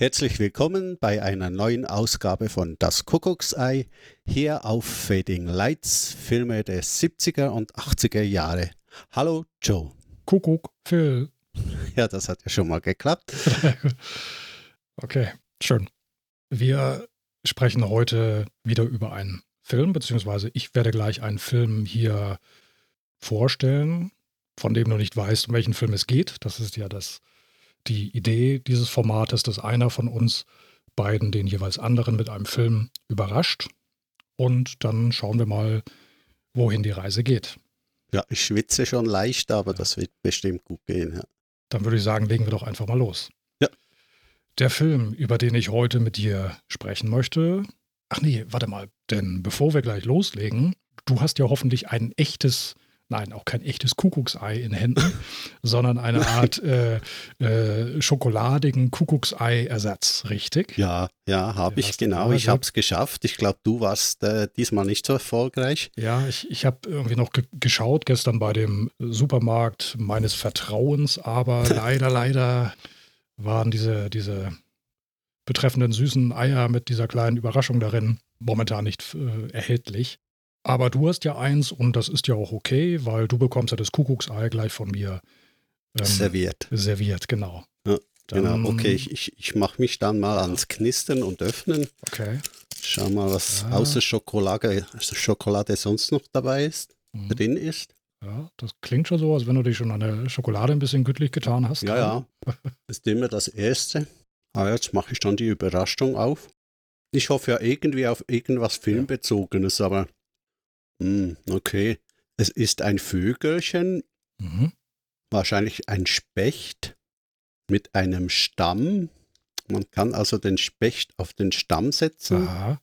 Herzlich willkommen bei einer neuen Ausgabe von Das Kuckucksei hier auf Fading Lights, Filme der 70er und 80er Jahre. Hallo Joe. Kuckuck, Phil. Ja, das hat ja schon mal geklappt. okay, schön. Wir sprechen heute wieder über einen Film, beziehungsweise ich werde gleich einen Film hier vorstellen, von dem du nicht weißt, um welchen Film es geht. Das ist ja das die Idee dieses Formates, dass einer von uns beiden den jeweils anderen mit einem Film überrascht. Und dann schauen wir mal, wohin die Reise geht. Ja, ich schwitze schon leicht, aber das wird bestimmt gut gehen. Ja. Dann würde ich sagen, legen wir doch einfach mal los. Ja. Der Film, über den ich heute mit dir sprechen möchte. Ach nee, warte mal, denn bevor wir gleich loslegen, du hast ja hoffentlich ein echtes nein, auch kein echtes Kuckucksei in Händen, sondern eine Art äh, äh, schokoladigen Kuckucksei-Ersatz, richtig? Ja, ja, habe ich genau. Ich habe es geschafft. Ich glaube, du warst äh, diesmal nicht so erfolgreich. Ja, ich, ich habe irgendwie noch ge geschaut gestern bei dem Supermarkt meines Vertrauens, aber leider, leider waren diese, diese betreffenden süßen Eier mit dieser kleinen Überraschung darin momentan nicht äh, erhältlich. Aber du hast ja eins und das ist ja auch okay, weil du bekommst ja das Kuckucksei gleich von mir ähm, serviert. Serviert, genau. Ja, genau, okay, ich, ich, ich mache mich dann mal ans Knistern und Öffnen. Okay. Schau mal, was ja. außer Schokolade, also Schokolade sonst noch dabei ist, mhm. drin ist. Ja, das klingt schon so, als wenn du dich schon an der Schokolade ein bisschen gütlich getan hast. Ja, ja. Das ist immer das Erste. Aber jetzt mache ich dann die Überraschung auf. Ich hoffe ja irgendwie auf irgendwas Filmbezogenes, aber hm, okay. Es ist ein Vögelchen, mhm. wahrscheinlich ein Specht mit einem Stamm. Man kann also den Specht auf den Stamm setzen. Aha.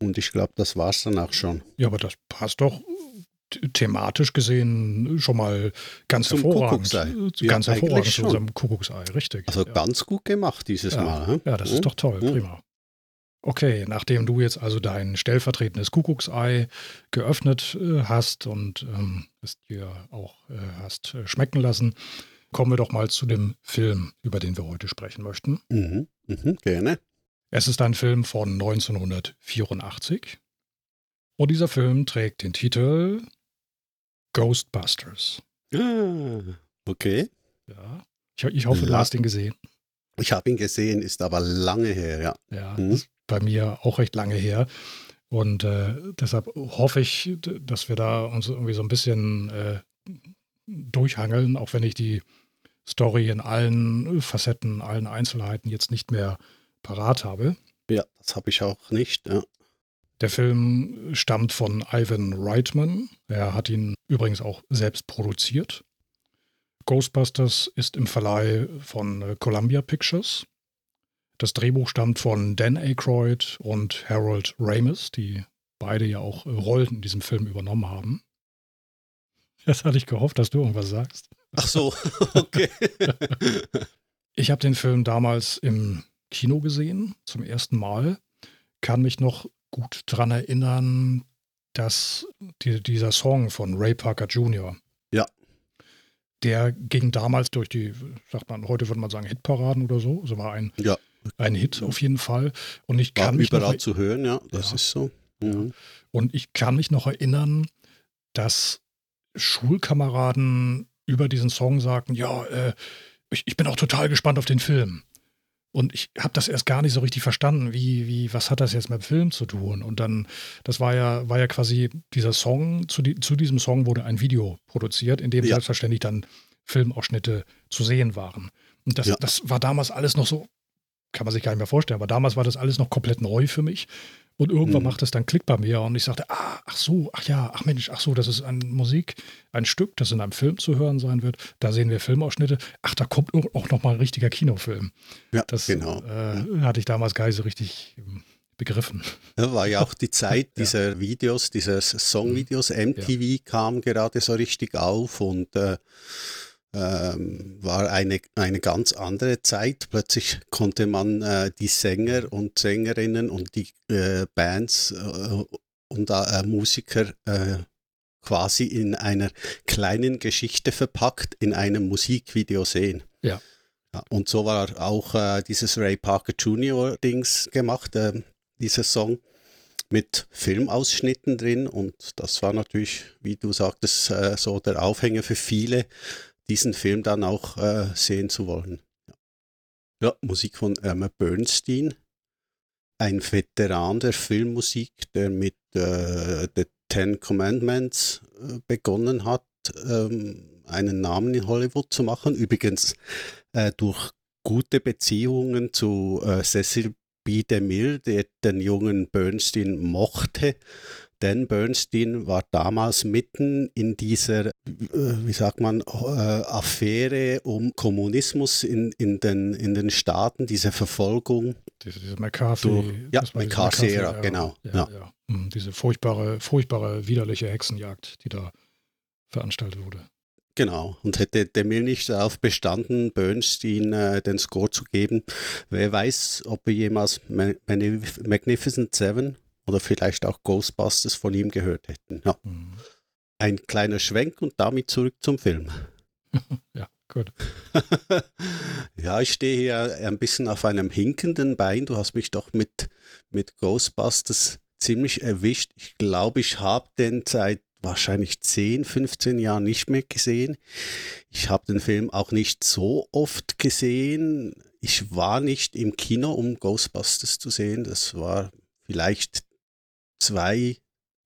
Und ich glaube, das war es dann auch schon. Ja, aber das passt doch thematisch gesehen schon mal ganz Zum hervorragend. Kuckucksei. Ganz ja, hervorragend zu unserem Kuckucksei, richtig. Also ja. ganz gut gemacht dieses ja. Mal. Hm? Ja, das ist doch toll, hm? prima. Okay, nachdem du jetzt also dein stellvertretendes Kuckucksei geöffnet äh, hast und ähm, es dir auch äh, hast äh, schmecken lassen, kommen wir doch mal zu dem Film, über den wir heute sprechen möchten. Mhm, mhm, gerne. Es ist ein Film von 1984 und dieser Film trägt den Titel Ghostbusters. Ah, okay. Ja, ich, ich hoffe, du hast ihn gesehen. Ich habe ihn gesehen, ist aber lange her, ja. Ja, hm? das bei mir auch recht lange her. Und äh, deshalb hoffe ich, dass wir da uns irgendwie so ein bisschen äh, durchhangeln, auch wenn ich die Story in allen Facetten, allen Einzelheiten jetzt nicht mehr parat habe. Ja, das habe ich auch nicht. Ja. Der Film stammt von Ivan Reitman. Er hat ihn übrigens auch selbst produziert. Ghostbusters ist im Verleih von äh, Columbia Pictures. Das Drehbuch stammt von Dan Aykroyd und Harold Ramis, die beide ja auch Rollen in diesem Film übernommen haben. Das hatte ich gehofft, dass du irgendwas sagst. Ach so, okay. ich habe den Film damals im Kino gesehen, zum ersten Mal. Kann mich noch gut daran erinnern, dass die, dieser Song von Ray Parker Jr. Ja. Der ging damals durch die, sagt man, heute würde man sagen, Hitparaden oder so. Also war ein ja ein Hit auf jeden Fall. Und ich kann War mich überall noch, zu hören, ja, das ja. ist so. Mhm. Und ich kann mich noch erinnern, dass Schulkameraden über diesen Song sagten, ja, äh, ich, ich, bin auch total gespannt auf den Film. Und ich habe das erst gar nicht so richtig verstanden, wie, wie, was hat das jetzt mit dem Film zu tun? Und dann, das war ja, war ja quasi dieser Song, zu, die, zu diesem Song wurde ein Video produziert, in dem ja. selbstverständlich dann Filmausschnitte zu sehen waren. Und das, ja. das war damals alles noch so kann man sich gar nicht mehr vorstellen. Aber damals war das alles noch komplett neu für mich. Und irgendwann mhm. macht es dann Klick bei mir und ich sagte, ah, ach so, ach ja, ach Mensch, ach so, das ist ein Musik, ein Stück, das in einem Film zu hören sein wird. Da sehen wir Filmausschnitte. Ach, da kommt auch noch mal ein richtiger Kinofilm. Ja, das genau. Äh, hatte ich damals gar nicht so richtig ähm, begriffen. Ja, war ja auch die Zeit dieser ja. Videos, dieser Songvideos. MTV ja. kam gerade so richtig auf und äh, ähm, war eine, eine ganz andere Zeit. Plötzlich konnte man äh, die Sänger und Sängerinnen und die äh, Bands äh, und äh, Musiker äh, quasi in einer kleinen Geschichte verpackt in einem Musikvideo sehen. Ja. Ja, und so war auch äh, dieses Ray Parker Jr. Dings gemacht, dieser Song mit Filmausschnitten drin und das war natürlich, wie du sagtest, so der Aufhänger für viele, diesen Film dann auch äh, sehen zu wollen. Ja. Musik von Irma Bernstein, ein Veteran der Filmmusik, der mit äh, The Ten Commandments äh, begonnen hat, ähm, einen Namen in Hollywood zu machen. Übrigens äh, durch gute Beziehungen zu äh, Cecil B. DeMille, der den jungen Bernstein mochte. Denn Bernstein war damals mitten in dieser, äh, wie sagt man, äh, Affäre um Kommunismus in, in, den, in den Staaten, diese Verfolgung. Diese, diese McCarthy. Durch, ja, McCarthy-Ära, McCarthy genau. Ja, ja. ja. Hm, diese furchtbare, furchtbare, widerliche Hexenjagd, die da veranstaltet wurde. Genau, und hätte Demil nicht darauf bestanden, Bernstein äh, den Score zu geben, wer weiß, ob wir jemals Magnificent Seven oder vielleicht auch Ghostbusters von ihm gehört hätten. Ja. Mhm. Ein kleiner Schwenk und damit zurück zum Film. ja, gut. ja, ich stehe hier ein bisschen auf einem hinkenden Bein. Du hast mich doch mit, mit Ghostbusters ziemlich erwischt. Ich glaube, ich habe den seit wahrscheinlich 10, 15 Jahren nicht mehr gesehen. Ich habe den Film auch nicht so oft gesehen. Ich war nicht im Kino, um Ghostbusters zu sehen. Das war vielleicht zwei,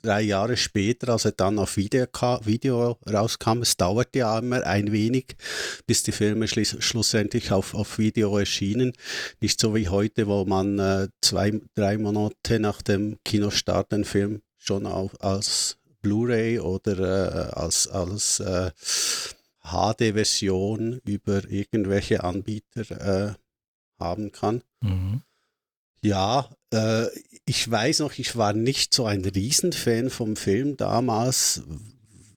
drei Jahre später, als er dann auf Video, Video rauskam. Es dauerte ja immer ein wenig, bis die Filme schlussendlich auf, auf Video erschienen. Nicht so wie heute, wo man äh, zwei, drei Monate nach dem Kinostart den Film schon auf, als Blu-ray oder äh, als, als äh, HD-Version über irgendwelche Anbieter äh, haben kann. Mhm. Ja, äh, ich weiß noch, ich war nicht so ein Riesenfan vom Film damals,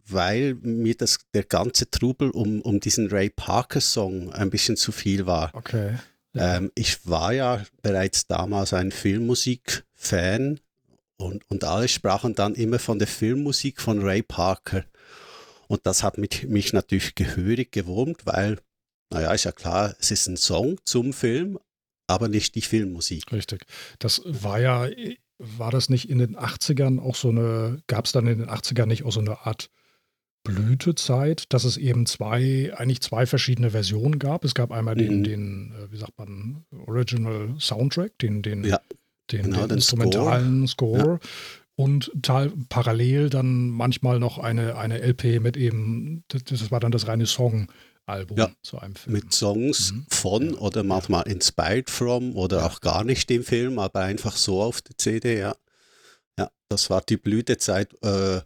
weil mir das, der ganze Trubel um, um diesen Ray Parker-Song ein bisschen zu viel war. Okay. Ja. Ähm, ich war ja bereits damals ein Filmmusik-Fan und, und alle sprachen dann immer von der Filmmusik von Ray Parker. Und das hat mich, mich natürlich gehörig gewurmt, weil, naja, ist ja klar, es ist ein Song zum Film, aber nicht die Filmmusik. Richtig. Das war ja, war das nicht in den 80ern auch so eine, gab es dann in den 80ern nicht auch so eine Art Blütezeit, dass es eben zwei, eigentlich zwei verschiedene Versionen gab. Es gab einmal den, mhm. den, äh, wie sagt man, Original Soundtrack, den, den ja den, genau, den instrumentalen Score. Score. Ja. Und parallel dann manchmal noch eine, eine LP mit eben, das, das war dann das reine Songalbum ja, zu einem Film. Mit Songs mhm. von oder manchmal inspired from oder ja. auch gar nicht im Film, aber einfach so auf der CD, ja. Ja, das war die Blütezeit. Äh,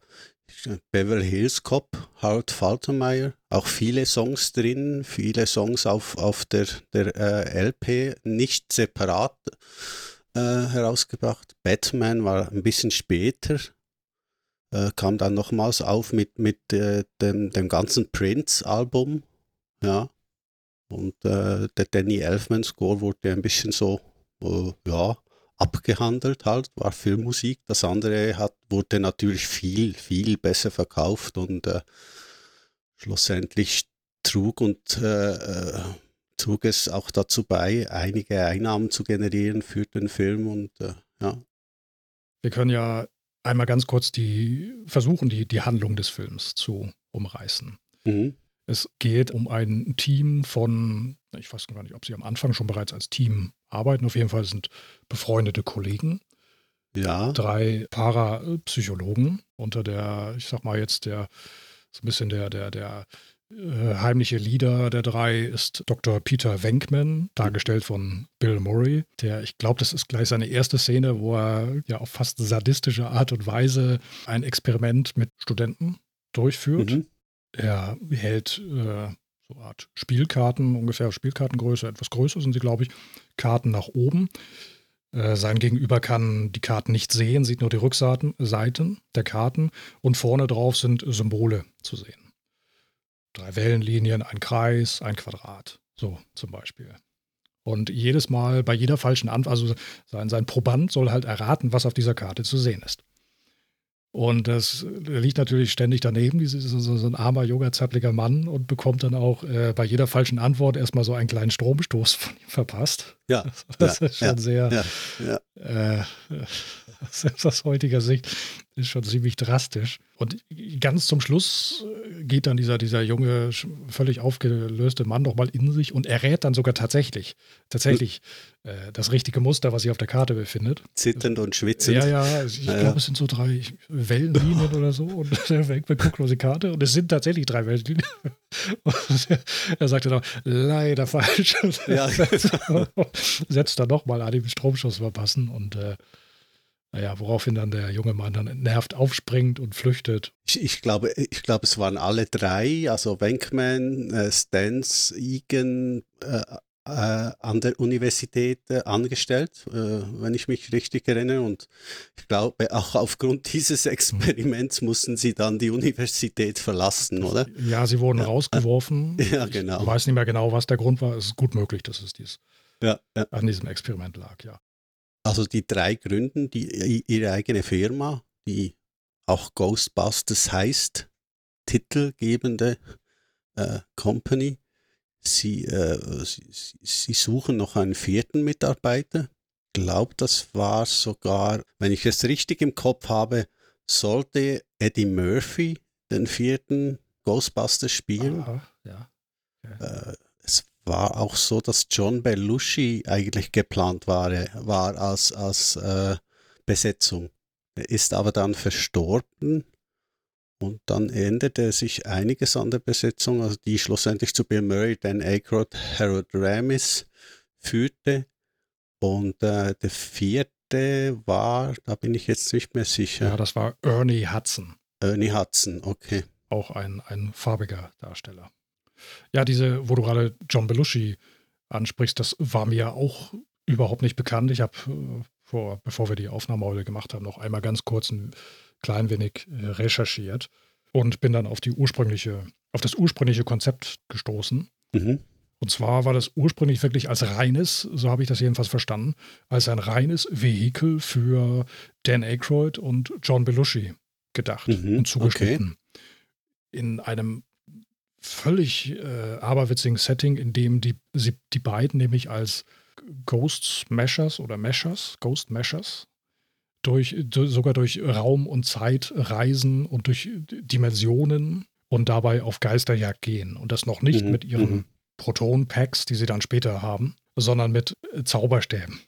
Beverly Hills Cop, Harold Faltermeyer, auch viele Songs drin, viele Songs auf, auf der, der äh, LP, nicht separat äh, herausgebracht. Batman war ein bisschen später, äh, kam dann nochmals auf mit, mit äh, dem, dem ganzen Prince-Album. Ja. Und äh, der Danny Elfman-Score wurde ein bisschen so, äh, ja, abgehandelt halt, war Filmmusik. Das andere hat, wurde natürlich viel, viel besser verkauft und äh, schlussendlich trug und äh, trug es auch dazu bei, einige Einnahmen zu generieren für den Film und äh, ja. Wir können ja einmal ganz kurz die versuchen, die, die Handlung des Films zu umreißen. Mhm. Es geht um ein Team von, ich weiß gar nicht, ob sie am Anfang schon bereits als Team arbeiten. Auf jeden Fall sind befreundete Kollegen. Ja. Drei Parapsychologen unter der, ich sag mal jetzt der, so ein bisschen der, der, der äh, heimliche Leader der drei ist Dr. Peter Wenkman, dargestellt von Bill Murray, der, ich glaube, das ist gleich seine erste Szene, wo er ja auf fast sadistische Art und Weise ein Experiment mit Studenten durchführt. Mhm. Er hält äh, so eine Art Spielkarten, ungefähr Spielkartengröße, etwas größer sind sie, glaube ich, Karten nach oben. Äh, sein Gegenüber kann die Karten nicht sehen, sieht nur die Rückseiten der Karten und vorne drauf sind Symbole zu sehen drei Wellenlinien, ein Kreis, ein Quadrat. So zum Beispiel. Und jedes Mal bei jeder falschen Antwort, also sein, sein Proband soll halt erraten, was auf dieser Karte zu sehen ist. Und das liegt natürlich ständig daneben, dieses, so, so ein armer, junger, zappeliger Mann und bekommt dann auch äh, bei jeder falschen Antwort erstmal so einen kleinen Stromstoß von ihm verpasst. Ja. Das ja, ist schon ja, sehr, ja. äh, selbst aus heutiger Sicht ist schon ziemlich drastisch. Und ganz zum Schluss äh, geht dann dieser, dieser junge, völlig aufgelöste Mann nochmal in sich und errät dann sogar tatsächlich, tatsächlich äh, das richtige Muster, was sich auf der Karte befindet. Zitternd und schwitzend. Ja, ja, ich Ja, glaube, ja. es sind so drei Wellenlinien oder so und der Wegberg guckt auf die Karte und es sind tatsächlich drei Wellenlinien. Und er sagte dann, leider falsch. Ja. setzt dann nochmal an, den Stromschuss verpassen und äh, naja, woraufhin dann der junge Mann dann nervt aufspringt und flüchtet. Ich, ich, glaube, ich glaube, es waren alle drei, also Wenkman, äh, Stans, Egan, äh, äh, an der Universität äh, angestellt, äh, wenn ich mich richtig erinnere. Und ich glaube, auch aufgrund dieses Experiments mussten sie dann die Universität verlassen, oder? Ja, sie wurden rausgeworfen. Ja, Ich genau. weiß nicht mehr genau, was der Grund war. Es ist gut möglich, dass es dies Ja, ja. an diesem Experiment lag, ja. Also die drei gründen die, ihre eigene Firma, die auch Ghostbusters heißt, titelgebende äh, Company. Sie, äh, sie, sie- suchen noch einen vierten Mitarbeiter. Ich glaube, das war sogar, wenn ich es richtig im Kopf habe, sollte Eddie Murphy den vierten Ghostbusters spielen. Aha, ja. Äh, es war auch so, dass John Belushi eigentlich geplant war, war als, als äh, Besetzung. Er ist aber dann verstorben und dann änderte sich einiges an der Besetzung, also die schlussendlich zu Bill Murray, Dan Aykroyd, Harold Ramis führte. Und äh, der vierte war, da bin ich jetzt nicht mehr sicher, Ja, das war Ernie Hudson. Ernie Hudson, okay. auch ein, ein farbiger Darsteller. Ja, diese, wo du gerade John Belushi ansprichst, das war mir auch überhaupt nicht bekannt. Ich habe äh, vor, bevor wir die Aufnahme heute gemacht haben, noch einmal ganz kurz ein klein wenig äh, recherchiert und bin dann auf die ursprüngliche, auf das ursprüngliche Konzept gestoßen. Mhm. Und zwar war das ursprünglich wirklich als reines, so habe ich das jedenfalls verstanden, als ein reines Vehikel für Dan Aykroyd und John Belushi gedacht Mhm, und zugeschnitten. In einem völlig äh, aberwitzigen Setting, in dem die, sie, die beiden nämlich als Ghost Smashers oder Meshers, Ghost Meshers, durch, du- sogar durch Raum und Zeit reisen und durch Dimensionen und dabei auf Geisterjagd gehen. Und das noch nicht Mhm, mit ihren mhm. Proton-Packs, die sie dann später haben, sondern mit äh, Zauberstäben.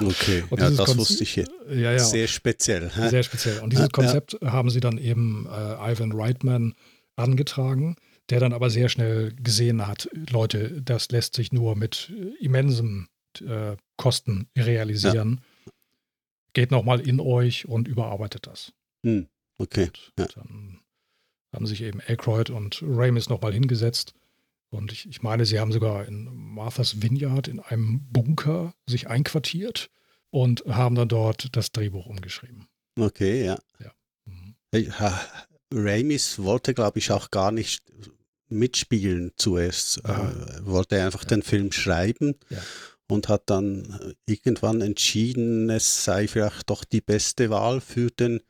Okay, Und ja, das Konz- wusste ich jetzt. Ja, ja. Sehr speziell. hä? Sehr speziell. Und dieses Ja, ja. Konzept haben sie dann eben äh, Ivan Reitman angetragen, der dann aber sehr schnell gesehen hat, Leute, das lässt sich nur mit äh, immensen äh, Kosten realisieren. Geht nochmal in euch und überarbeitet das. Hm, okay. Ja. dann haben sich eben Aykroyd und Ramis nochmal hingesetzt. Und ich, ich meine, sie haben sogar in Martha's Vineyard in einem Bunker sich einquartiert und haben dann dort das Drehbuch umgeschrieben. Okay, ja. Mhm. Hey, ha- Ramis wollte, glaube ich, auch gar nicht mitspielen zuerst. Äh, wollte einfach den Film schreiben Ja. und hat dann äh, irgendwann entschieden, es sei vielleicht doch die beste Wahl für den,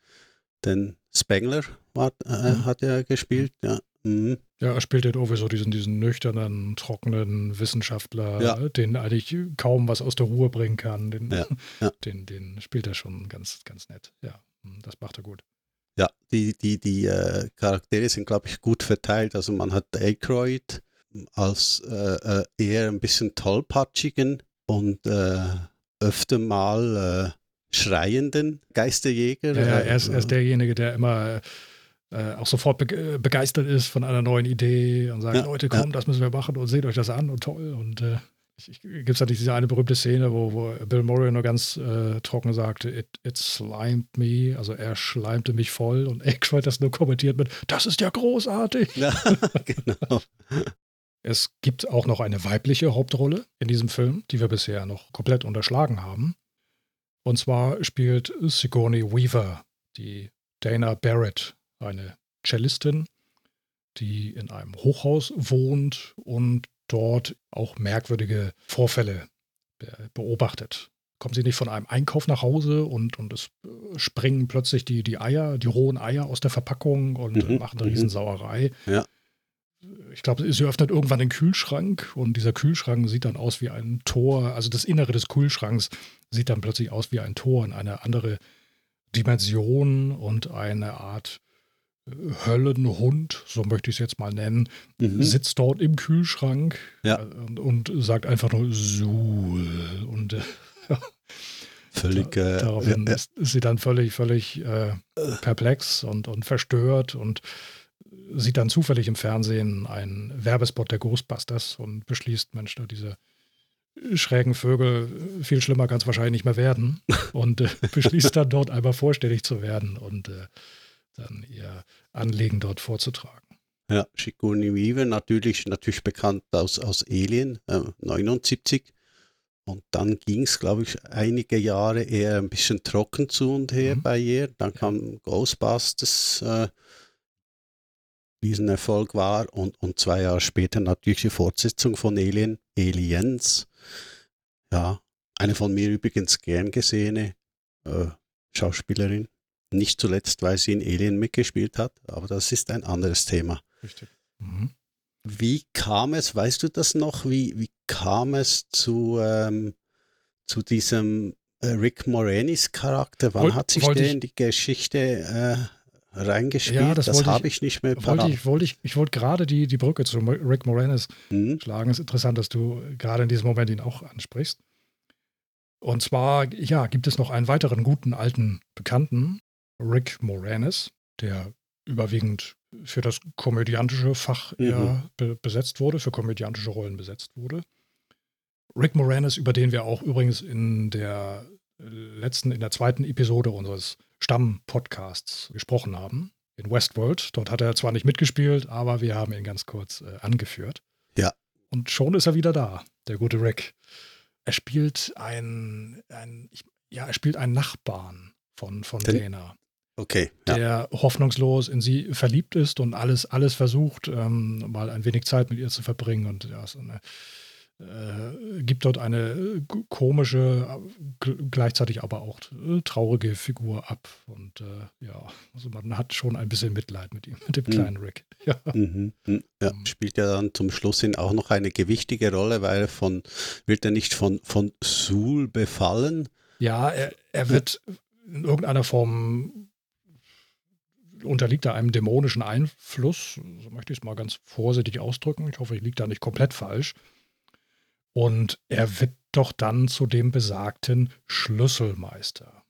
den Spengler, war, äh, Mhm. hat er gespielt. Ja. Mhm. Ja, er spielt den irgendwie so diesen, diesen nüchternen, trockenen Wissenschaftler, Ja. den eigentlich kaum was aus der Ruhe bringen kann. Den, Ja, ja. den, den spielt er schon ganz, ganz nett. Ja, das macht er gut. Ja, die, die, die äh, Charaktere sind, glaube ich, gut verteilt. Also man hat Aykroyd als äh, äh, eher ein bisschen tollpatschigen und äh, öfter mal äh, schreienden Geisterjäger. Ja, ja, Äh, er, ist, er ist derjenige, der immer äh, auch sofort bege begeistert ist von einer neuen Idee und sagt, Ja, Leute, ja. komm, das müssen wir machen und seht euch das an und toll. Und äh, gibt es natürlich diese eine berühmte Szene, wo, wo Bill Murray nur ganz äh, trocken sagte, it, it slimed me, also er schleimte mich voll und Aykroyd das nur kommentiert mit, das ist ja großartig. Ja, genau. Es gibt auch noch eine weibliche Hauptrolle in diesem Film, die wir bisher noch komplett unterschlagen haben. Und zwar spielt Sigourney Weaver, die Dana Barrett, eine Cellistin, die in einem Hochhaus wohnt und dort auch merkwürdige Vorfälle be beobachtet. kommen sie nicht von einem Einkauf nach Hause und, und es äh, springen plötzlich die, die Eier, die rohen Eier aus der Verpackung und Mhm, machen eine mhm. Riesensauerei. Ja. Ich glaube, sie öffnet irgendwann den Kühlschrank und dieser Kühlschrank sieht dann aus wie ein Tor. Also das Innere des Kühlschranks sieht dann plötzlich aus wie ein Tor in eine andere Dimension und eine Art Höllenhund, so möchte ich es jetzt mal nennen, Mhm. sitzt dort im Kühlschrank Ja. äh, und, sagt einfach nur Suhl. Und äh, Völlig. Äh, daraufhin ja, ist, sie dann völlig, völlig äh, perplex und, und verstört und sieht dann zufällig im Fernsehen einen Werbespot der Ghostbusters und beschließt, Mensch, da diese schrägen Vögel, äh, viel schlimmer kann es wahrscheinlich nicht mehr werden. Und äh, beschließt dann dort einmal vorstellig zu werden und äh, dann ihr Anliegen dort vorzutragen. Ja, Sigourney Weaver, natürlich, natürlich bekannt aus, aus Alien, äh, 79. Und dann ging es, glaube ich, einige Jahre eher ein bisschen trocken zu und her Mhm. bei ihr. Dann kam Ghostbusters, äh, Riesenerfolg war. Und, und zwei Jahre später natürlich die Fortsetzung von Alien, Aliens. Ja, eine von mir übrigens gern gesehene äh, Schauspielerin. Nicht zuletzt, weil sie in Alien mitgespielt hat, aber das ist ein anderes Thema. Richtig. Mhm. Wie kam es, weißt du das noch, wie, wie kam es zu, ähm, zu diesem äh, Rick Moranis Charakter? Wann Wollt- hat sich wollte der ich- in die Geschichte äh, reingespielt? Ja, das das wollte habe ich- ich nicht mehr Wollte parat. ich, wollte ich, ich wollte gerade die, die Brücke zu Rick Moranis Hm? schlagen. Es ist interessant, dass du gerade in diesem Moment ihn auch ansprichst. Und zwar, ja, gibt es noch einen weiteren guten alten Bekannten, Rick Moranis, der überwiegend für das komödiantische Fach Mhm. eher be besetzt wurde, für komödiantische Rollen besetzt wurde. Rick Moranis, über den wir auch übrigens in der letzten, in der zweiten Episode unseres Stamm-Podcasts gesprochen haben, in Westworld. Dort hat er zwar nicht mitgespielt, aber wir haben ihn ganz kurz äh, angeführt. Ja. Und schon ist er wieder da, der gute Rick. Er spielt ein, ein ich, ja, er spielt einen Nachbarn von, von Den- Dana, Okay, ja. der hoffnungslos in sie verliebt ist und alles, alles versucht, ähm, mal ein wenig Zeit mit ihr zu verbringen. Und ja, so eine, äh, gibt dort eine äh, komische, gleichzeitig aber auch äh, traurige Figur ab. Und äh, ja, also man hat schon ein bisschen Mitleid mit ihm, mit dem Mhm. kleinen Rick. Ja. Mhm, mhm, ja. Mhm. Spielt ja dann zum Schluss hin auch noch eine gewichtige Rolle, weil er von, wird er nicht von, von Sul befallen? Ja, er, er wird in irgendeiner Form unterliegt er einem dämonischen Einfluss, so möchte ich es mal ganz vorsichtig ausdrücken. Ich hoffe, ich liege da nicht komplett falsch. Und er wird doch dann zu dem besagten Schlüsselmeister.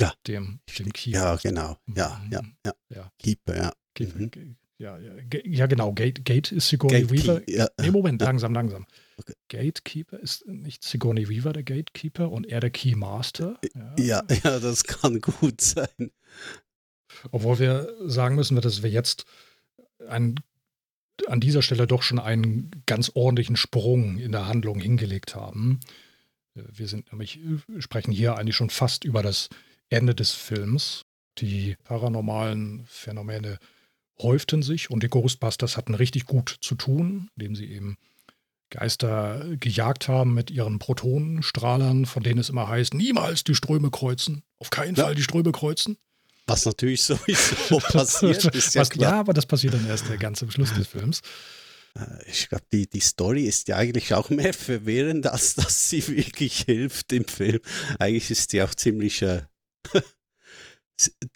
Ja. Dem, dem Keeper. Ja, genau. Ja, ja, ja. Ja. Keeper, ja. Ge- Mhm. Ja, ja, ja, genau. Gate, Gate ist Sigourney Gatekeeper, Weaver. ja. Nee, Moment, langsam, langsam. Okay. Gatekeeper ist nicht Sigourney Weaver der Gatekeeper und er der Keymaster. Ja, ja, das kann gut sein. Obwohl wir sagen müssen, dass wir jetzt ein, an dieser Stelle doch schon einen ganz ordentlichen Sprung in der Handlung hingelegt haben. Wir sind nämlich, sprechen hier eigentlich schon fast über das Ende des Films. Die paranormalen Phänomene häuften sich und die Ghostbusters hatten richtig gut zu tun, indem sie eben Geister gejagt haben mit ihren Protonenstrahlern, von denen es immer heißt, niemals die Ströme kreuzen, auf keinen Ja. Fall die Ströme kreuzen. Was natürlich sowieso passiert, ist ja Was, ja, aber das passiert dann erst ganz am Schluss des Films. Äh, Ich glaube, die, die Story ist ja eigentlich auch mehr verwirrend, als dass sie wirklich hilft im Film. Eigentlich ist die auch ziemlich. Äh,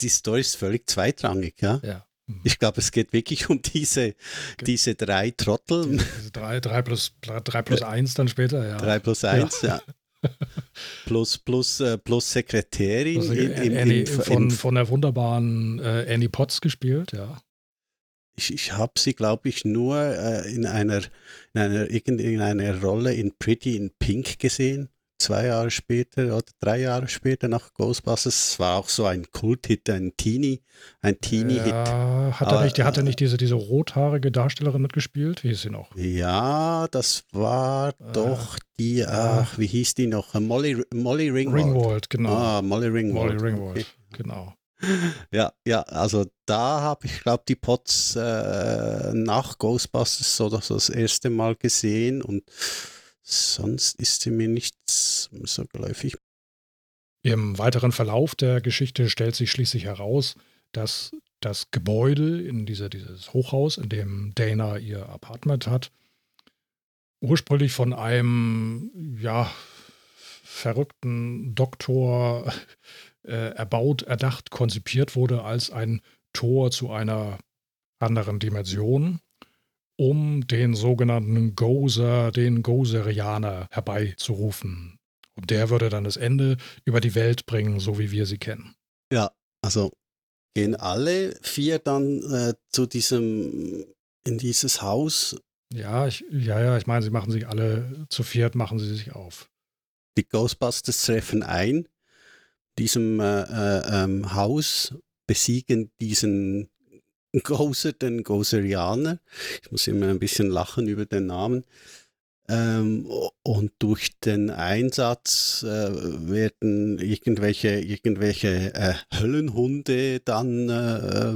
die Story ist völlig zweitrangig, ja. Ja. Mhm. Ich glaube, es geht wirklich um diese, diese drei Trottel, Diese drei, drei plus, drei plus eins dann später, ja. drei plus eins, ja. Plus, plus, äh, plus Sekretärin Also, im, im, Annie, im, von, von der wunderbaren äh, Annie Potts gespielt, ja. ich, ich habe sie, glaube ich, nur äh, in einer, in einer, irgendeiner Rolle in Pretty in Pink gesehen. Zwei Jahre später oder drei Jahre später nach Ghostbusters. Es war auch so ein Kulthit, ein Teenie, ein Teenie-Hit. Ja, hat Aber, er nicht, der hatte äh, nicht diese, diese rothaarige Darstellerin mitgespielt? Wie hieß sie noch? Ja, das war Äh, doch die, ja. ach, wie hieß die noch? Molly, Molly Ringwald. Ringwald, genau. Ah, Molly Ringwald. Molly Ringwald, Okay. genau. Ja, ja, also da habe ich, glaube die Pots äh, nach Ghostbusters so das, erste Mal gesehen und sonst ist sie mir nicht so geläufig. Im weiteren Verlauf der Geschichte stellt sich schließlich heraus, dass das Gebäude in dieser, dieses Hochhaus, in dem Dana ihr Apartment hat, ursprünglich von einem, ja, verrückten Doktor äh, erbaut, erdacht, konzipiert wurde als ein Tor zu einer anderen Dimension, um den sogenannten Gozer, den Gozerianer herbeizurufen. Und der würde dann das Ende über die Welt bringen, so wie wir sie kennen. Ja, also gehen alle vier dann äh, zu diesem, in dieses Haus. Ja, ich, ja, ja, ich meine, sie machen sich alle zu viert, machen sie sich auf. Die Ghostbusters treffen ein, diesem äh, äh, ähm, Haus, besiegen diesen Gozer, den Gozerianer. Ich muss immer ein bisschen lachen über den Namen. Ähm, und durch den Einsatz äh, werden irgendwelche, irgendwelche äh, Höllenhunde dann äh,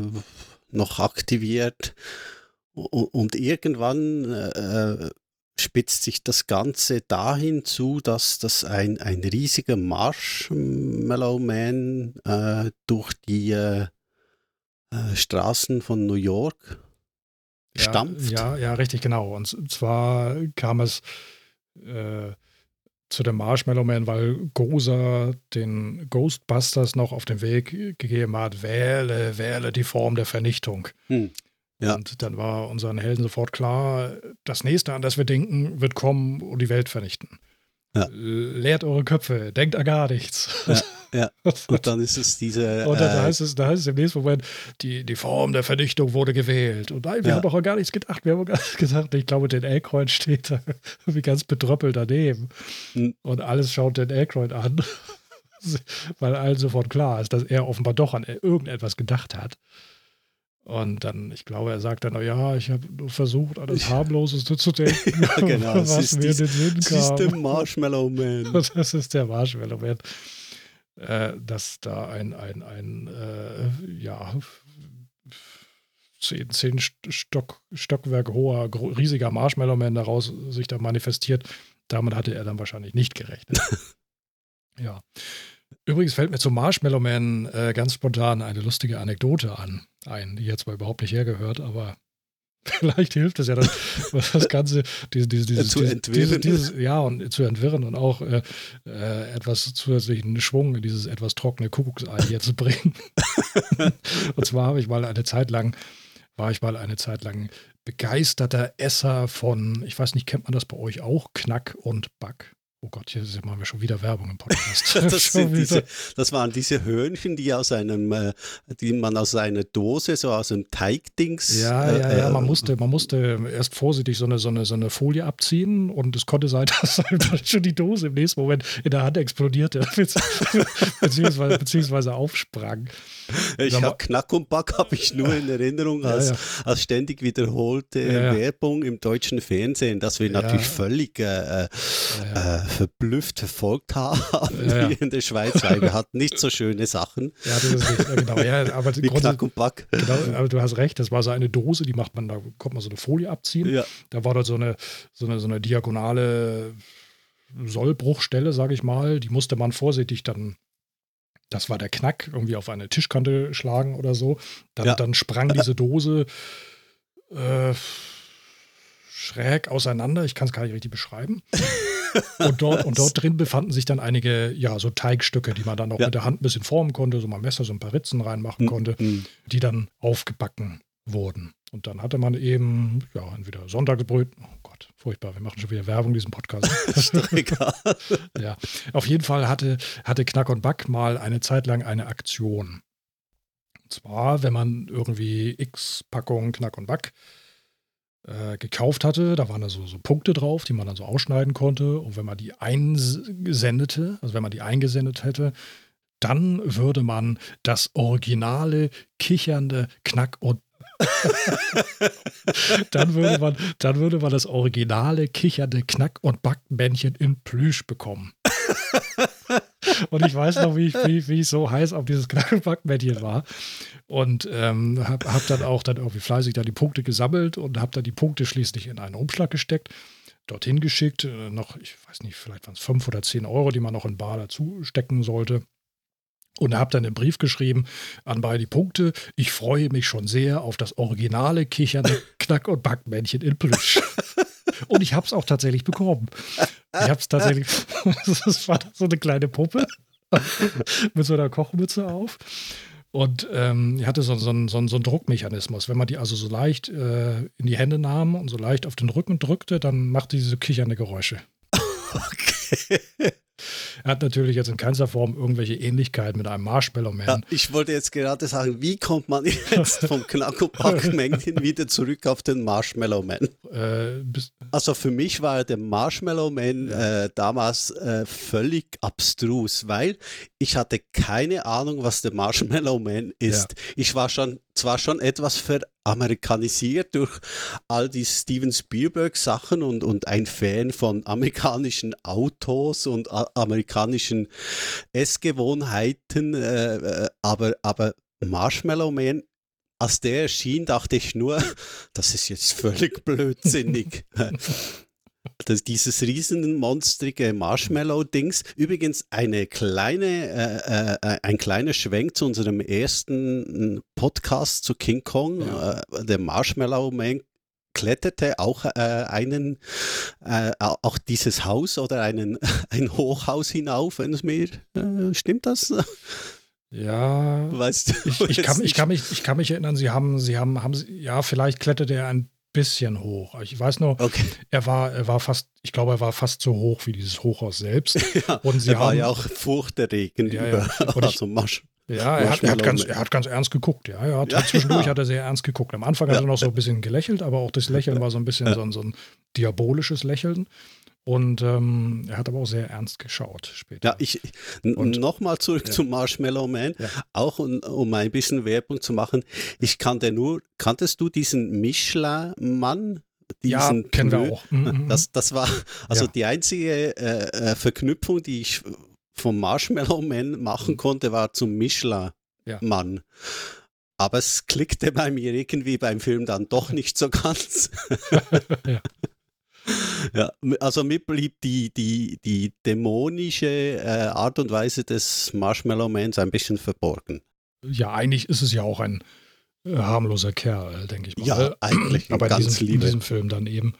noch aktiviert. Und, und irgendwann äh, spitzt sich das Ganze dahin zu, dass das ein, ein riesiger Marshmallow Man äh, durch die äh, Straßen von New York stampft. Ja, ja, richtig, genau. Und zwar kam es äh, zu dem Marshmallow Man, weil Goza den Ghostbusters noch auf den Weg gegeben hat, wähle, wähle die Form der Vernichtung. Hm. Ja. Und dann war unseren Helden sofort klar, das nächste, an das wir denken, wird kommen und die Welt vernichten. Ja. Leert eure Köpfe, denkt an gar nichts. Ja. Ja, und dann ist es diese. Und dann äh, heißt, es, da heißt es im nächsten Moment, die, die Form der Vernichtung wurde gewählt. Und nein, wir ja. haben doch auch gar nichts gedacht. Wir haben gar nichts gesagt. Ich glaube, den Aykroyd steht da wie ganz betröppelt daneben. Mhm. Und alles schaut den Aykroyd an. Weil allen sofort klar ist, dass er offenbar doch an irgendetwas gedacht hat. Und dann, ich glaube, er sagt dann, ja, ich habe nur versucht, an das zu denken, ja, genau, was mir in den Sinn kam. Das ist der Marshmallow Man. Das ist der Marshmallow Man äh, dass da ein, ein, ein äh, ja, zehn, zehn Stock, Stockwerk hoher, riesiger Marshmallow-Man daraus sich da manifestiert. Damit hatte er dann wahrscheinlich nicht gerechnet. ja. Übrigens fällt mir zum Marshmallow Man äh, ganz spontan eine lustige Anekdote an, ein, die jetzt zwar überhaupt nicht hergehört, aber Vielleicht hilft es ja dann, das Ganze diese, diese, dieses, zu entwirren. Dieses, ja, und zu entwirren und auch äh, äh, etwas zusätzlichen Schwung in dieses etwas trockene Kuckucksei hier zu bringen. und zwar habe ich mal eine Zeit lang, war ich mal eine Zeit lang begeisterter Esser von, ich weiß nicht, kennt man das bei euch auch, Knack und Back? Oh Gott, hier machen wir schon wieder Werbung im Podcast. das, diese, das, waren diese Hörnchen, die aus einem, äh, die man aus einer Dose, so aus einem Teigdings. Ja, äh, ja, ja. Man musste, man musste erst vorsichtig so eine, so, eine, so eine Folie abziehen und es konnte sein, dass schon die Dose im nächsten Moment in der Hand explodierte, beziehungsweise, beziehungsweise aufsprang. Ich habe Knack und Back habe ich nur in Erinnerung als, ja, ja. als ständig wiederholte Werbung im deutschen Fernsehen, dass wir natürlich völlig äh, äh, verblüfft verfolgt haben ja, in der Schweiz, weil wir hatten nicht so schöne Sachen. Ja, das ist nicht, genau. Ja, aber Wie Knack und Back. Genau, aber du hast recht, das war so eine Dose, die macht man, da kommt man so eine Folie abziehen. Ja. Da war dort so eine, so eine, so eine diagonale Sollbruchstelle, sage ich mal, die musste man vorsichtig dann das war der Knack, irgendwie auf eine Tischkante schlagen oder so. Dann, ja. dann sprang diese Dose äh, schräg auseinander. Ich kann es gar nicht richtig beschreiben. und, dort, und dort drin befanden sich dann einige, ja, so Teigstücke, die man dann noch ja. mit der Hand ein bisschen formen konnte, so mal Messer, so ein paar Ritzen reinmachen mhm. konnte, mhm. die dann aufgebacken wurden. Und dann hatte man eben, ja, entweder Sonntagsbröt, oh Gott, furchtbar, wir machen schon wieder Werbung diesem Podcast. ist doch egal. ja, auf jeden Fall hatte, hatte Knack und Back mal eine Zeit lang eine Aktion. Und zwar, wenn man irgendwie x Packungen Knack und Back äh, gekauft hatte, da waren da so, so Punkte drauf, die man dann so ausschneiden konnte. Und wenn man die einsendete, also wenn man die eingesendet hätte, dann würde man das originale, kichernde Knack- und dann, würde man, dann würde man das originale kichernde Knack- und Backmännchen in Plüsch bekommen. und ich weiß noch, wie ich, wie, wie ich so heiß auf dieses Knack- und Backmännchen war. Und ähm, habe hab dann auch dann irgendwie fleißig da die Punkte gesammelt und habe dann die Punkte schließlich in einen Umschlag gesteckt dorthin geschickt. Äh, noch, ich weiß nicht, vielleicht waren es fünf oder zehn Euro, die man noch in Bar dazu stecken sollte. Und habe dann im Brief geschrieben an beide Punkte, ich freue mich schon sehr auf das originale kichernde Knack- und Backmännchen in Plüsch. Und ich habe es auch tatsächlich bekommen. Ich habe es tatsächlich, das war so eine kleine Puppe mit so einer Kochmütze auf. Und ähm, ich hatte so, so, so, so einen Druckmechanismus. Wenn man die also so leicht äh, in die Hände nahm und so leicht auf den Rücken drückte, dann machte diese kichernde Geräusche. Okay. Er hat natürlich jetzt in keinster Form irgendwelche Ähnlichkeiten mit einem Marshmallow Man. Ja, ich wollte jetzt gerade sagen, wie kommt man jetzt vom Knack- und Backmännchen wieder zurück auf den Marshmallow Man? Äh, also für mich war der Marshmallow Man ja. äh, damals äh, völlig abstrus, weil ich hatte keine Ahnung, was der Marshmallow Man ist. Ja. Ich war schon zwar schon etwas veramerikanisiert durch all die Steven Spielberg Sachen und, und ein Fan von amerikanischen Autos und amerikanischen Essgewohnheiten, äh, äh, aber, aber Marshmallow Man als der erschien, dachte ich nur, das ist jetzt völlig blödsinnig. das, dieses riesenmonstrige Marshmallow-Dings. Übrigens eine kleine, äh, äh, ein kleiner Schwenk zu unserem ersten Podcast zu King Kong. Ja. Äh, der Marshmallow Man kletterte auch äh, einen, äh, auch dieses Haus oder einen, ein Hochhaus hinauf, wenn es mir, äh, stimmt das? Ja, weißt du, ich, ich, kann, ich, kann mich, ich kann mich erinnern, sie haben, sie haben, haben, ja, vielleicht kletterte er ein bisschen hoch. Ich weiß nur, okay. er war, er war fast, ich glaube, er war fast so hoch wie dieses Hochhaus selbst. ja, und sie er war haben, ja auch furchterregend ja, über ja. also Marsch. Ja, er hat, er, hat ganz, er hat ganz ernst geguckt, ja. Hat, ja, zwischendurch ja. hat er sehr ernst geguckt. Am Anfang hat er noch so ein bisschen gelächelt, aber auch das Lächeln war so ein bisschen so, ein, so ein diabolisches Lächeln. Und ähm, er hat aber auch sehr ernst geschaut später. Ja, ich nochmal zurück ja. zum Marshmallow Man, ja. auch um, um, ein bisschen Werbung zu machen. Ich kannte nur, kanntest du diesen Michelin-Mann? Ja, kennen wir auch. Mhm, mhm. Das, das war also ja. die einzige äh, äh, Verknüpfung, die ich vom Marshmallow Man machen mhm. konnte, war zum Michelin-Mann. Aber es klickte bei mir irgendwie beim Film dann doch nicht so ganz. ja ja, also mir blieb die, die, die dämonische äh, Art und Weise des Marshmallow Mans ein bisschen verborgen. Ja, eigentlich ist es ja auch ein äh, harmloser Kerl, denke ich mal. Ja, eigentlich. Aber ganz diesem, in diesem Film dann eben,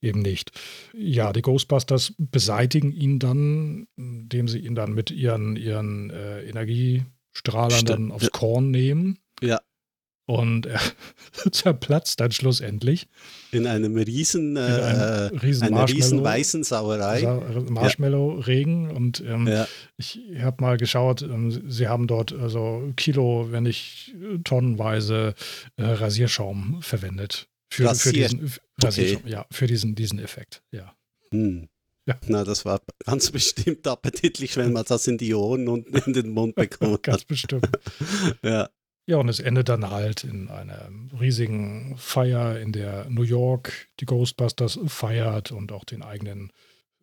eben nicht. Ja, die Ghostbusters beseitigen ihn dann, indem sie ihn dann mit ihren, ihren äh, Energiestrahlern Stimmt. dann aufs Korn nehmen. Ja. Und er zerplatzt dann schlussendlich. In einem riesen, in einem äh, riesen einer riesen weißen Sauerei. Marshmallow-Regen. Und ähm, ja. ich habe mal geschaut, ähm, sie haben dort also Kilo, wenn nicht tonnenweise äh, Rasierschaum verwendet. Für, für diesen, okay. ja, für diesen, diesen Effekt, ja. Hm. Ja. Na, das war ganz bestimmt appetitlich, wenn man das in die Ohren und in den Mund bekommt. ganz bestimmt. ja. Ja, und es endet dann halt in einer riesigen Feier, in der New York die Ghostbusters feiert und auch den eigenen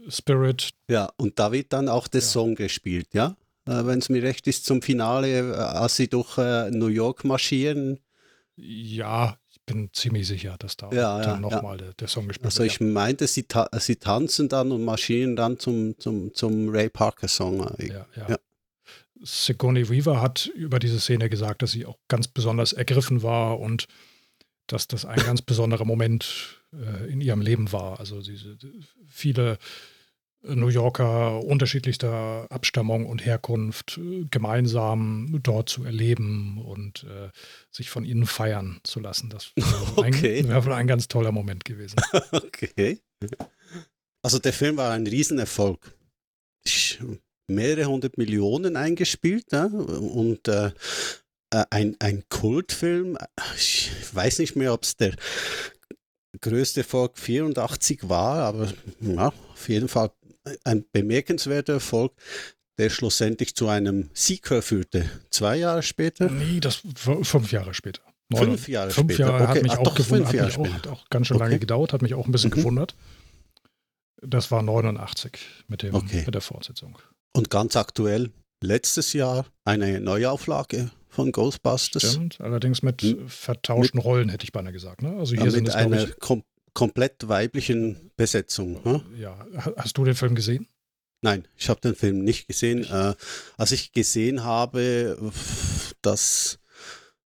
Spirit. Ja, und da wird dann auch der ja. Song gespielt, ja? Äh, Wenn es mir recht ist, zum Finale, äh, als sie durch äh, New York marschieren. Ja, ich bin ziemlich sicher, dass da ja, ja, nochmal der, der, Song gespielt also wird. Also ich meinte, sie, ta sie tanzen dann und marschieren dann zum, zum, zum Ray Parker Song. Ja, ja. Sigourney Weaver hat über diese Szene gesagt, dass sie auch ganz besonders ergriffen war und dass das ein ganz besonderer Moment äh, in ihrem Leben war. Also diese viele New Yorker unterschiedlichster Abstammung und Herkunft äh, gemeinsam dort zu erleben und äh, sich von ihnen feiern zu lassen. Das wäre okay. wär wohl ein ganz toller Moment gewesen. okay. Also der Film war ein Riesenerfolg. Mehrere hundert Millionen eingespielt ja? und äh, äh, ein, ein Kultfilm. Ich weiß nicht mehr, ob es der größte Erfolg 84 war, aber ja, auf jeden Fall ein bemerkenswerter Erfolg, der schlussendlich zu einem Sequel führte. Zwei Jahre später? Nee, das war fünf Jahre später. Fünf Jahre fünf später. Jahre okay. hat mich Ach, auch gewundert. Hat, mich auch, hat auch ganz schön okay. lange gedauert, hat mich auch ein bisschen mhm. gewundert. Das war 89 mit, dem, okay. mit der Fortsetzung. Und ganz aktuell, letztes Jahr eine Neuauflage von Ghostbusters. Stimmt, allerdings mit hm? vertauschten mit, Rollen, hätte ich beinahe gesagt. Ne? Also hier sind es, einer kom komplett weiblichen Besetzung. Ne? Ja, hast du den Film gesehen? Nein, ich habe den Film nicht gesehen. Äh, als ich gesehen habe, das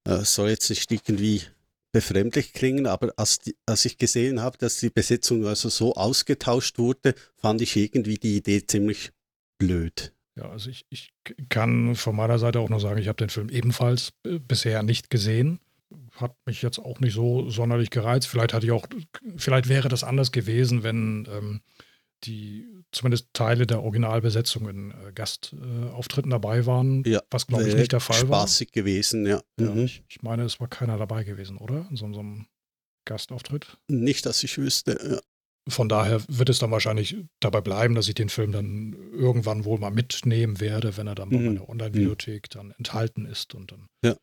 äh, soll jetzt nicht irgendwie befremdlich klingen, aber als, die, als ich gesehen habe, dass die Besetzung also so ausgetauscht wurde, fand ich irgendwie die Idee ziemlich blöd. Ja, also ich, ich kann von meiner Seite auch nur sagen, ich habe den Film ebenfalls äh, bisher nicht gesehen. Hat mich jetzt auch nicht so sonderlich gereizt. Vielleicht hatte ich auch, vielleicht wäre das anders gewesen, wenn ähm, die zumindest Teile der Originalbesetzung in äh, Gastauftritten äh, dabei waren, ja, was glaube ich nicht der Fall spaßig war. Spaßig gewesen, ja. ja mhm. ich, ich, meine, es war keiner dabei gewesen, oder? In so, so einem Gastauftritt? Nicht, dass ich wüsste, ja. Von daher wird es dann wahrscheinlich dabei bleiben, dass ich den Film dann irgendwann wohl mal mitnehmen werde, wenn er dann mhm. bei meiner Online-Videothek dann enthalten ist und dann ja.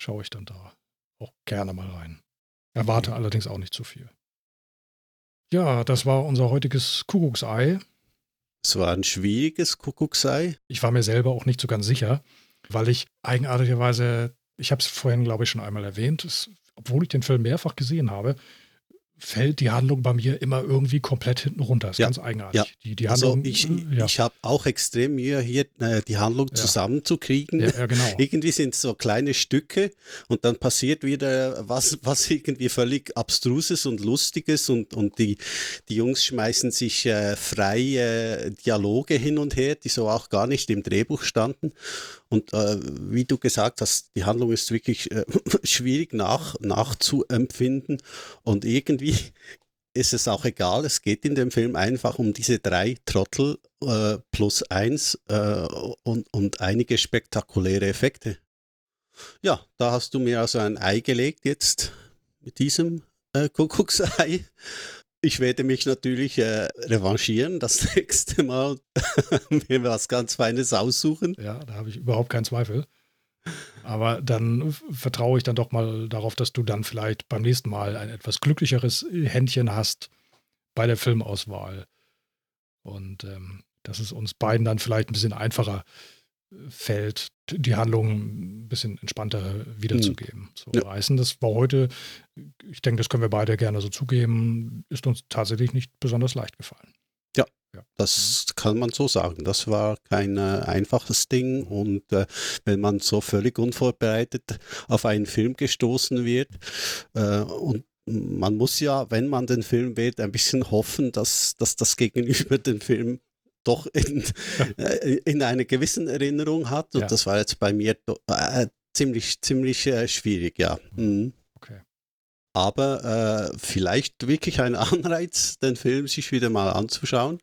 schaue ich dann da auch gerne mal rein. Erwarte mhm. allerdings auch nicht zu viel. Ja, das war unser heutiges Kuckucksei. Es war ein schwieriges Kuckucksei. Ich war mir selber auch nicht so ganz sicher, weil ich eigenartigerweise, ich habe es vorhin, glaube ich, schon einmal erwähnt, es, obwohl ich den Film mehrfach gesehen habe, fällt die Handlung bei mir immer irgendwie komplett hinten runter. Das ist ja, ganz eigenartig. Ja. Die, die also Handlung, ich, äh, ja. ich habe auch extrem Mühe, hier äh, die Handlung zusammenzukriegen. Ja, genau. irgendwie sind es so kleine Stücke und dann passiert wieder was, was irgendwie völlig Abstruses und Lustiges und, und die, die Jungs schmeißen sich äh, freie Dialoge hin und her, die so auch gar nicht im Drehbuch standen. Und äh, wie du gesagt hast, die Handlung ist wirklich äh, schwierig nach, nachzuempfinden. Und irgendwie ist es auch egal. Es geht in dem Film einfach um diese drei Trottel äh, plus eins äh, und, und einige spektakuläre Effekte. Ja, da hast du mir also ein Ei gelegt jetzt mit diesem äh, Kuckucksei. Ich werde mich natürlich äh, revanchieren, das nächste Mal mir was ganz Feines aussuchen. Ja, da habe ich überhaupt keinen Zweifel. Aber dann vertraue ich dann doch mal darauf, dass du dann vielleicht beim nächsten Mal ein etwas glücklicheres Händchen hast bei der Filmauswahl. Und ähm, dass es uns beiden dann vielleicht ein bisschen einfacher fällt, die Handlung ein bisschen entspannter wiederzugeben. Hm. So ja. reißen. Das war heute, ich denke, das können wir beide gerne so zugeben, ist uns tatsächlich nicht besonders leicht gefallen. Ja, ja. das kann man so sagen. Das war kein äh, einfaches Ding und äh, wenn man so völlig unvorbereitet auf einen Film gestoßen wird äh, und man muss ja, wenn man den Film wählt, ein bisschen hoffen, dass, dass das Gegenüber den Film doch in, äh, in einer gewissen Erinnerung hat. Und ja. das war jetzt bei mir äh, ziemlich, ziemlich äh, schwierig, ja. Mhm. Okay. Aber äh, vielleicht wirklich ein Anreiz, den Film sich wieder mal anzuschauen.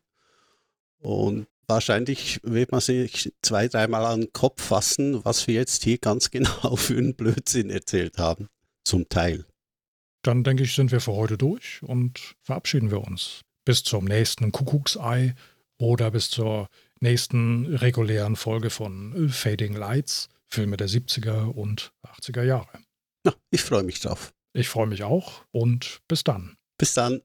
Und wahrscheinlich wird man sich zwei, dreimal an den Kopf fassen, was wir jetzt hier ganz genau für einen Blödsinn erzählt haben. Zum Teil. Dann denke ich, sind wir für heute durch und verabschieden wir uns. Bis zum nächsten Kuckucksei oder bis zur nächsten regulären Folge von Fading Lights, Filme der 70er und 80er Jahre. Ja, ich freue mich drauf. Ich freue mich auch und bis dann. Bis dann.